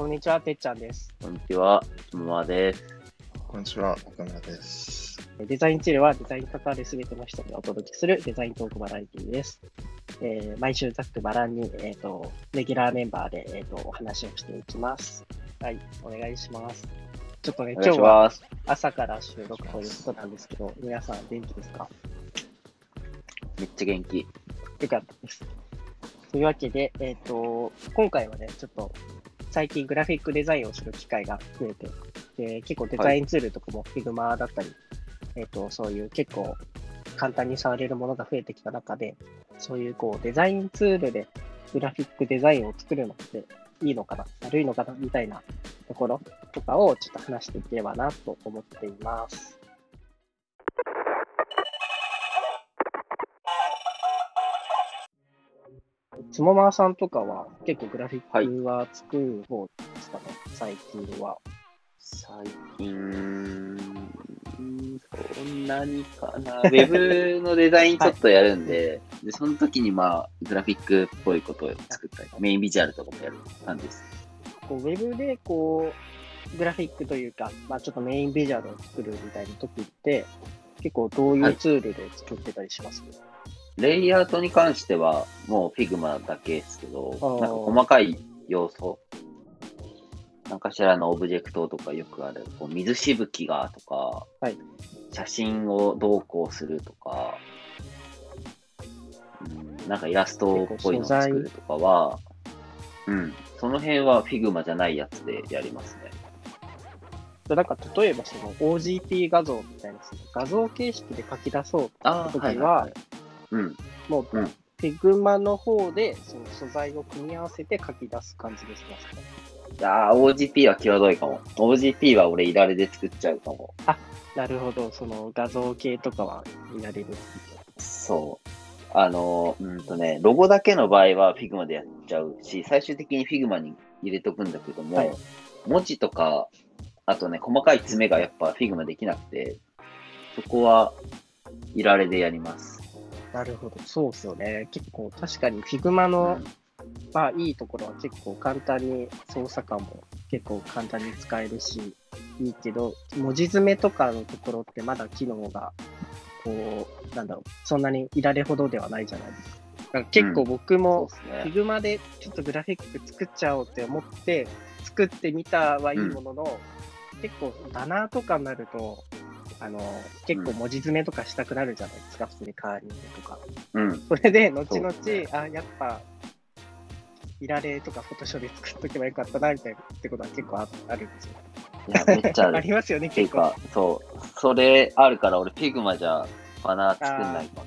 こんにちは、てっちゃんです。こんにちは、つむまです。こんにちは、岡村です。デザインチルはデザインに関わるすべての人にお届けするデザイントークバラエティです。えー毎週ざっくばらんに、えー、とレギュラーメンバーで、えー、とお話をしていきます。はい、お願いします。ちょっとね、お願いし今日はます。朝から収録ということなんですけど、皆さん元気ですか？めっちゃ元気。よかったです。というわけで、えっ、と、今回はね、ちょっと最近グラフィックデザインをする機会が増えて、で結構デザインツールとかも Figma だったり、えっ、と、そういう結構簡単に触れるものが増えてきた中で、そういうこうデザインツールでグラフィックデザインを作るのっていいのかな、悪いのかな、みたいなところとかをちょっと話していければなと思っています。つもさんとかは結構グラフィックは作る方ですかね、最近は。最近、そんなにかな。ウェブのデザインちょっとやるんで、で、その時にまあ、グラフィックっぽいことを作ったり、メインビジュアルとかもやる感じです。こうウェブでこうグラフィックというか、まあ、ちょっとメインビジュアルを作るみたいな時って、結構どういうツールで作ってたりします、レイアウトに関しては、もう Figma だけですけどなんか細かい要素、なんかしらのオブジェクトとかよくある、こう水しぶきがとか、はい。写真をどうこうするとか、うん、なんかイラストっぽいのを作るとかは、うん、その辺は Figma じゃないやつでやりますね。でなんか例えばその OGP 画像みたいな画像形式で書き出そうあ時はうん、もう、うん Figma の方でその素材を組み合わせて書き出す感じですかね。ああ、OGP は際どいかも。OGP は俺、いられで作っちゃうかも。なるほど、その画像系とかは見られる。そう。あの、うんとね、ロゴだけの場合は Figma でやっちゃうし、最終的に Figma に入れとくんだけども、はい文字とか、あとね、細かい詰めがやっぱ Figma できなくて、そこはいられでやります。なるほど、そうですよね。結構確かに Figma の、まあいいところは結構簡単に操作感も結構簡単に使えるし、いいけど、文字詰めとかのところってまだ機能が、こう、なんだろう、そんなにいられほどではないじゃないですか。だから結構僕も。Figma でちょっとグラフィック作っちゃおうって思って、作ってみたはいいものの、結構バナーとかになると、あの、結構文字詰めとかしたくなるじゃないですか、普通にカーリングとか。うん。それで、後々、ねあ、やっぱ、いられとかフォトショーで作っとけばよかったな、みたいなってことは結構ああるんですよ。いや、めっちゃある。ありますよね、結構。か、そう。それあるから、俺 Figma じゃバナー作んないかも。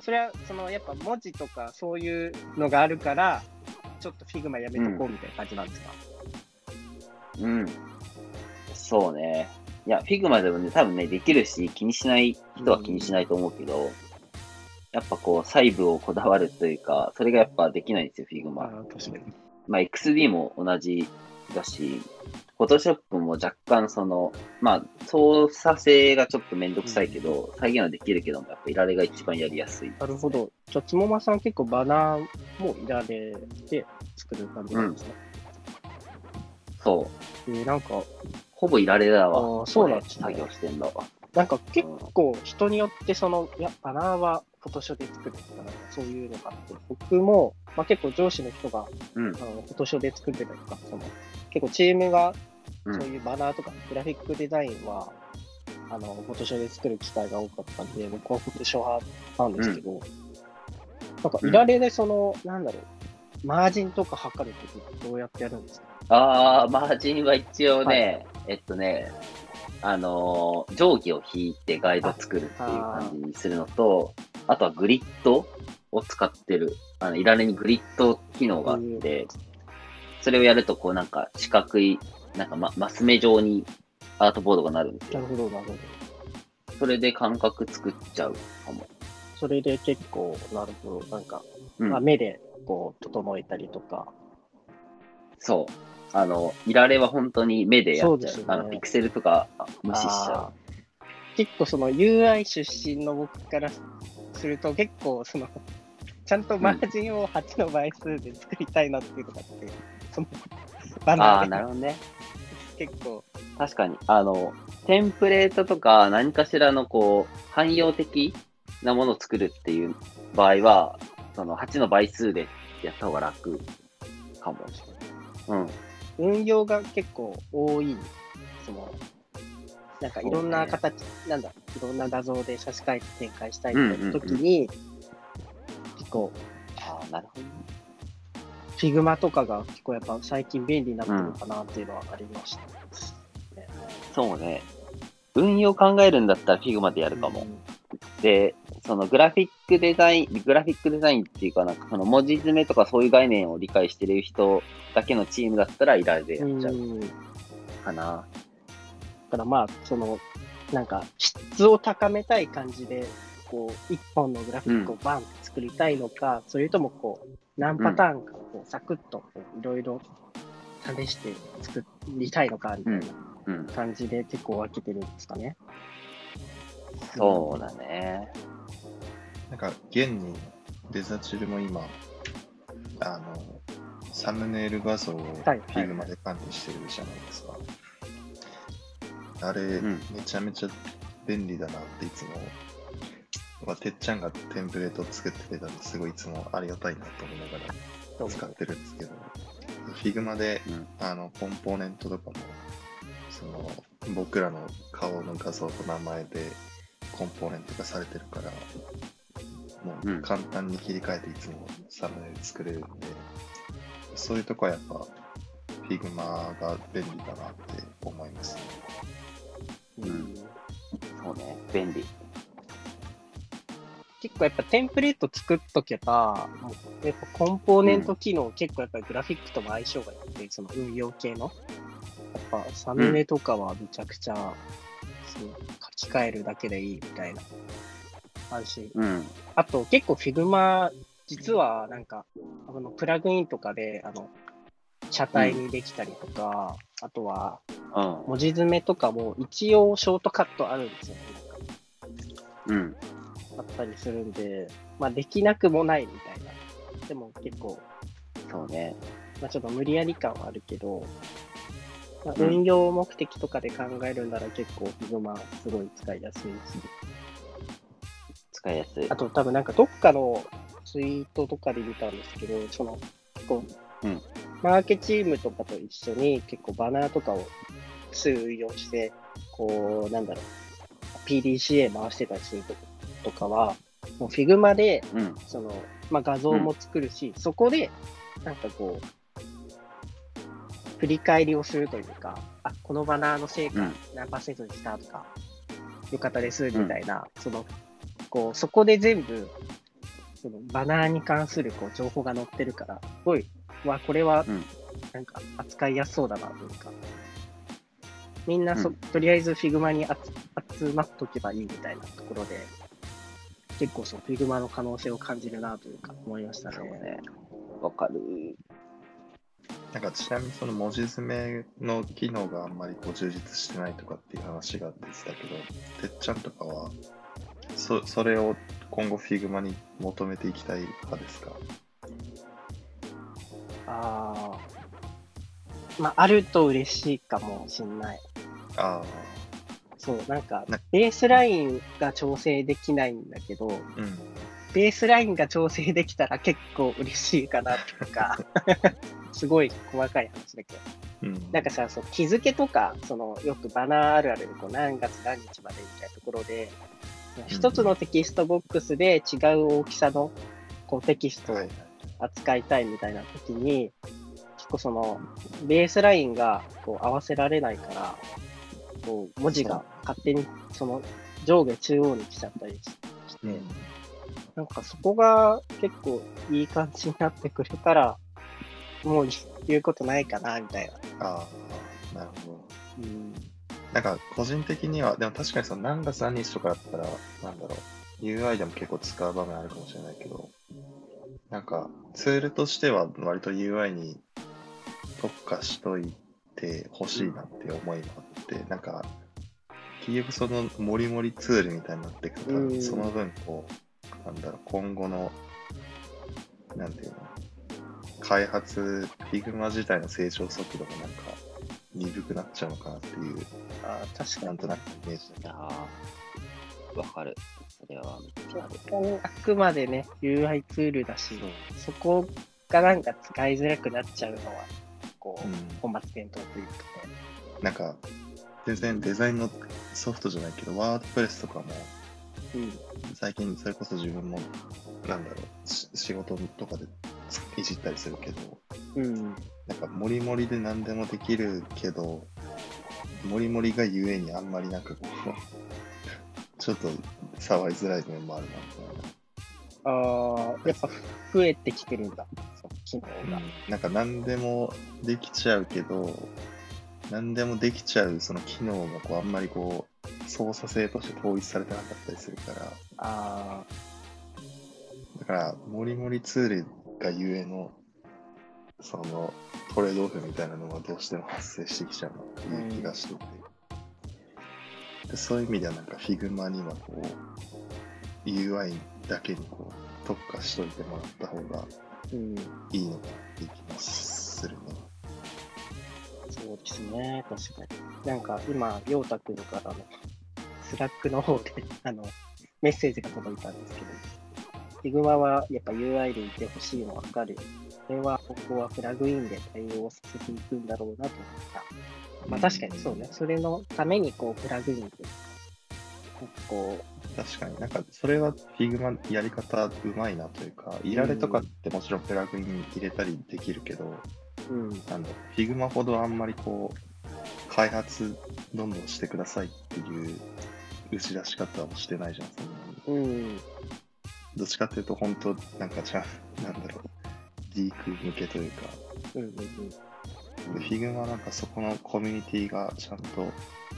それは、その、やっぱ文字とかそういうのがあるから、ちょっと Figma やめとこうみたいな感じなんですか、うん。そうね。いや、Figma でもね、多分ね、できるし、気にしない人は気にしないと思うけど、やっぱこう、細部をこだわるというか、それがやっぱできないんですよ、Figma。ああ、確かに。まあ、XD も同じだし、Photoshop も若干その、まあ、操作性がちょっとめんどくさいけど、再現はできるけども、やっぱいられが一番やりやすい。なるほど。じゃあ、つもまさん結構バナーもいられて作る感じなんですね。そう。えーなんか、ほぼいられだあわ。ーそうなんですね俺作業してんだわ。なんか結構人によってその、いや、バナーはフォトショーで作るとか、なんかそういうのがあって、僕も、まあ、結構上司の人がうんあ。のフォトショーで作ってたりとか、その結構チームがうんそういうバナーとかグラフィックデザインは、あのフォトショーで作る機会が多かったんで、僕はフォトショー派なんですけど、なんかいられでその、なんだろう、マージンとか測るときってどうやってやるんですか？ああ、マージンは一応ね、えっとね、あのー定規を引いてガイド作るっていう感じにするのと、あとはグリッドを使ってる。あの、いられにグリッド機能があって、それをやると、こうなんか四角い、なんかまマス目状にアートボードがなるんですよ。なるほど、なるほど。それで感覚作っちゃうかも。それで結構、なるほど、なんか、うんまあ、目でこう整えたりとか、そう。あの、いられは本当に目でやっちゃう。そうねあの、ピクセルとかあ無視しちゃあー結構その UI 出身の僕からすると結構そのちゃんとマージンを8の倍数で作りたいなっていうのがあって、その ああ、バナーでなるほどね。結構、確かに。あの、テンプレートとか何かしらのこう、汎用的なものを作るっていう場合は、その8の倍数でやった方が楽かもしれない。うん。運用が結構多い、その、なんかいろんな形、なんだ、いろんな画像で写真回展開したいみたいな時に、結構、ああ、なるほどね。 Figma とかが結構やっぱ最近便利になってるかなっていうのはありました。そうね。運用考えるんだったら Figma でやるかも。うんで、そのグラフィックデザイン、グラフィックデザインっていうかなんかその文字詰めとかそういう概念を理解してる人だけのチームだったらイラでやっちゃううんだかな。からまあ、その、なんか質を高めたい感じで、こう、一本のグラフィックをバンって作りたいのか、それともこう、何パターンかこうサクッといろいろ試して作りたいのかみたいなうん。感じで結構分けてるんですかね。そうだね。なんか、現にデザチルも今、あの、サムネイル画像をはい Figma で管理してるじゃないですか。あれ、んめちゃめちゃ便利だなっていつも、まあ、てっちゃんがテンプレートを作ってくれたんですごいいつもありがたいなと思いながら使ってるんですけど、Figma でうん。あの、コンポーネントとかも、その、僕らの顔の画像と名前でコンポーネント化されてるから、もう簡単に切り替えていつもサムネイル作れるんで、そういうとこはやっぱ、Figma が便利だなって思いますね。うんそうね。便利。結構やっぱテンプレート作っとけば、もうやっぱコンポーネント機能、結構やっぱりグラフィックとも相性が良くて、その運用系の。やっぱサムネとかはめちゃくちゃ、そう書き換えるだけでいいみたいな安心。うん。あと結構 Figma、実はなんか、あのプラグインとかで、あの、車体にできたりとか、あとはうん。文字詰めとかも一応ショートカットあるんですようん。あったりするんで、まあ、できなくもないみたいな。でも結構、そうね。まあ、ちょっと無理やり感はあるけど、まあ、うん運用目的とかで考えるんなら結構 Figma すごい使いやすいし、使いやすいあ。と多分なんかどっかのツイートとかで見たんですけど、その、結構、うんマーケチームとかと一緒に結構バナーとかを数運用して、こう、なんだろう、PDCA 回してたりするととかは、もう Figma でうん。その、まあ、画像も作るし、そこで、なんかこう、振り返りをするというか、あ、このバナーの成果うん何パーセントにしたとか、よかったです、みたいな、その、こう、そこで全部、そのバナーに関するこう情報が載ってるから、すごい、わ、これはうん、なんか扱いやすそうだな、というか、みんなそ、うん。とりあえず Figma に集集まっとけばいいみたいなところで、結構その Figma の可能性を感じるなというか思いましたね。わかる。なんかちなみにその文字詰めの機能があんまりこう充実してないとかっていう話が出てたけど、てっちゃんとかは、そそれを今後 Figma に求めていきたい派ですか？ああ。まあ、あると嬉しいかもしんない。あそう、なんかな、ベースラインが調整できないんだけど、あ、うん。ベースラインが調整できたら結構嬉しいかなとか、すごい細かい話だけど。うん、なんかさ、そう日付とか、そのよくバナーあるあるでこう何月何日までみたいなところで、一つのテキストボックスで違う大きさのこうテキストをはい。扱いたいみたいな時に、結構そのベースラインがこう合わせられないから、こう文字が勝手にその上下中央に来ちゃったりしして、うん。なんかそこが結構いい感じになってくれたら、もう言うことないかなみたいな。ああ、なるほど。うんなんか個人的には、でも確かにその何月何日とかだったら、なんだろう、UI でも結構使う場面あるかもしれないけど、なんかツールとしては割と UI に特化しといてほしいなって思いもあって、なんか、結局そのモリモリツールみたいになっていくと、うん。その分こう、なんだろう、今後の、なんていうの、開発、Figma 自体の成長速度がなんか鈍くなっちゃうのかなっていう、あー確かに。なんとなくイメージだわかる。それはめっちゃある。あくまでね、UI ツールだし、そこがなんか使いづらくなっちゃうのは、こう、うん本末転倒というかね。なんか、全然デザインのソフトじゃないけど、ワードプレスとかも、うん。最近それこそ自分も、なんだろう、し仕事とかでいじったりするけど、うん。なんか、モリモリで何でもできるけど、モリモリがゆえにあんまりなんかこう、ちょっと触りづらい面もあるな。ああ、やっぱ増えてきてるんだ、その機能が。なんか何でもできちゃうけど、何でもできちゃうその機能がこうあんまりこう操作性として統一されてなかったりするから、あだから、モリモリツールがゆえの、そのトレードオフみたいなのがどうしても発生してきちゃうなっていう気がしてて、でそういう意味ではなんか Figma にはこう UI だけにこう特化しといてもらった方が、いいのかっていう気がするね。そうですね、確かに。なんか今、陽太くんからの、 Slack の方で、あの、メッセージが届いたんですけど、Figma はやっぱ UI でいてほしいのわかる。れは、ここはプラグインで対応させていくんだろうなと思った。まあ確かにそうね。それのために、こう、プラグインで、こ確かになんかそれは Figma やり方うまいなというか、いられとかってもちろんプラグイン入れたりできるけど、う、うん、なんだ Figma ほどあんまりこう、開発どんどんしてくださいっていう打ち出し方をしてないじゃん、そんなに。うん、どっちかっていうと、本当なんかじゃあ、なんだろう、ギーク向けというか、うん、うん、うん。で Figma なんかそこのコミュニティがちゃんと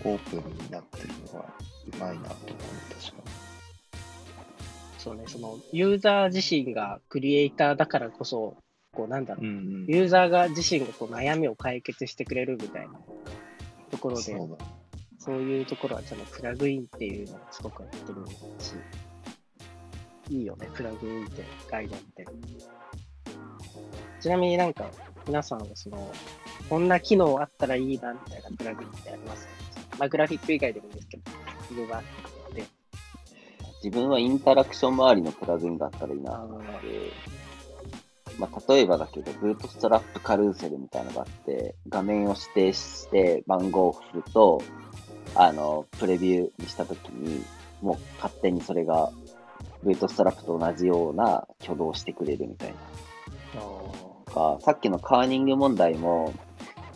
オープンになってるのはうまいなと思う、確かそうね、その、ユーザー自身がクリエイターだからこそ、こう、なんだろうに。、うんうん。ユーザーが自身がこう悩みを解決してくれるみたいなところで、そうだ。そういうところはちゃんとプラグインっていうのをすごくやってるし、いいよね、プラグインって、ガイドって。ちなみになんか、皆さんはその、こんな機能あったらいいなみたいなプラグインってありますまあ、グラフィック以外でもいいんですけど、いろいろあって。自分はインタラクション周りのプラグインがあったらいいなと思って、まあ、例えばだけど、ブートストラップカルーセルみたいなのがあって、画面を指定して番号を振ると、あの、プレビューにしたときに、もう勝手にそれが、ブートストラップと同じような挙動をしてくれるみたいな。とか、さっきのカーニング問題も、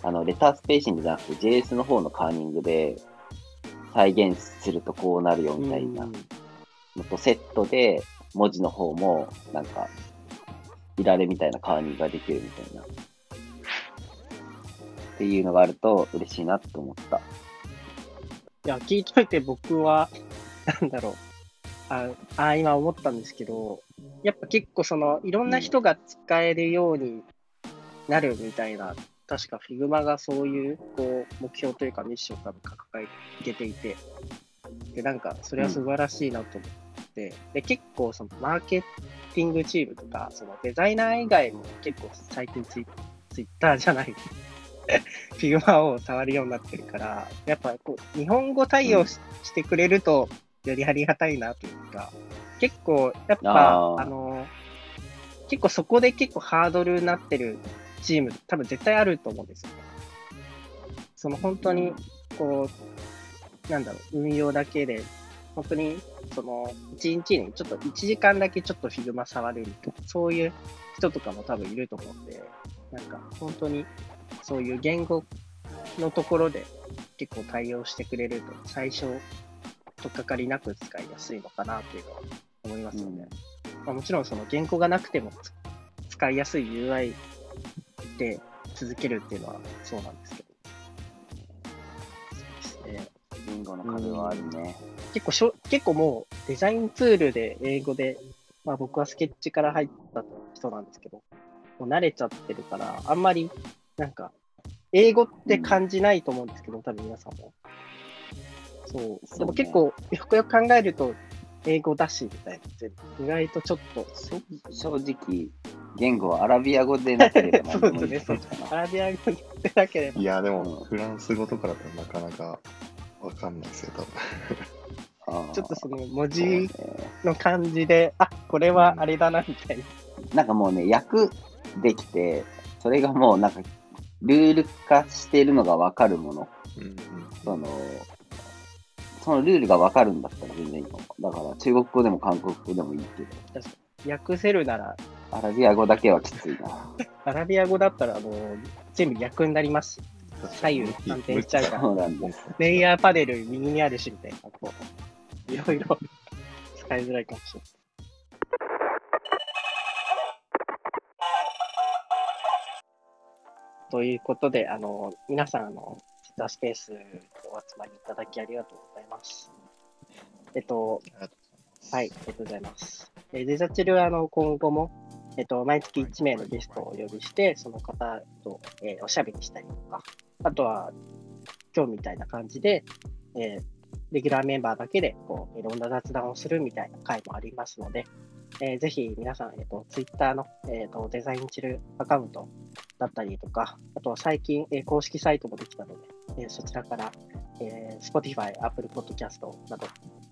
あの、レタースペーシングじゃなくて JS の方のカーニングで再現するとこうなるよみたいなうんのとセットで、文字の方も、なんか、いられみたいなカーニングができるみたいな。っていうのがあると嬉しいなと思った。いや、聞いといて僕は、なんだろう。ああ、今思ったんですけど、やっぱ結構その、いろんな人が使えるようになるみたいな、確か Figma がそういう、こう、目標というかミッションを多分掲げていて、で、なんか、それは素晴らしいなと思って、で、結構その、マーケティングチームとか、その、デザイナー以外も結構最近ツイツイッターじゃない、Figma を触るようになってるから、やっぱこう、日本語対応しし,、てくれると、よりありがたいなというか、結構、やっぱ、あの、結構そこで結構ハードルになってるチーム、多分絶対あると思うんですよね。その本当に、こう、なんだろう、運用だけで、本当に、その、1日にちょっと1時間だけちょっと Figma 触れるとか、そういう人とかも多分いると思うんで、なんか本当に、そういう言語のところで結構対応してくれると、最初、とっかかりなく使いやすいのかなっていうのは思いますよね。まあ、もちろんその言語がなくてもつ使いやすい UI で続けるっていうのはそうなんですけど。そうですね。言語の壁はあるね。結構しょ、結構もうデザインツールで英語で、まあ僕はスケッチから入った人なんですけど、もう慣れちゃってるから、あんまりなんか、英語って感じないと思うんですけど、多分皆さんも。そう。でも結構、よくよく考えると、英語だし、みたいな。意外とちょっと、正正直、言語はアラビア語でなければ そうですね。アラビア語でなければいや、でうんも、フランス語とかだとなかなかわかんないですよ、多分。ちょっとその文字ねの感じで、あこれはあれだなみたいな。なんかもうね、訳できて、それがもうなんか、ルール化してるのがわかるもの。うんうんその、そのルールがわかるんだったら全然いいの。だから中国語でも韓国語でもいいけど、訳せるなら、アラビア語だけはきついな。アラビア語だったらもう全部逆になります。し、左右。反転しちゃうからそうなんです。レイヤーパネル右にあるしみたいな、こう、いろいろ使いづらいかもしれない。ということで、あの、皆さん、あの、タースペースお集まりいただきありがとうございます。えっと、はい、ありがとうございます。えーデザチルはあの今後も、えっと、毎月1名のゲストをお呼びして、その方と、えーおしゃべりしたりとか、あとは今日みたいな感じで、えーレギュラーメンバーだけでこういろんな雑談をするみたいな回もありますので、えーぜひ皆さん、えっと、Twitter の、えっとデザインチルアカウントだったりとか、あとは最近、えー公式サイトもできたので、えーそちらから、えー Spotify、Apple Podcast など、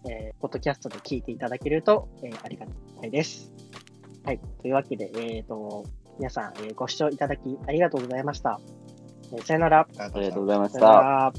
えーポッドキャストで聞いていただけると、えーありがたいです。はい。というわけで、えっ、と、皆さん、えーご視聴いただきありがとうございました。えーさよなら。ありがとうございました。ら。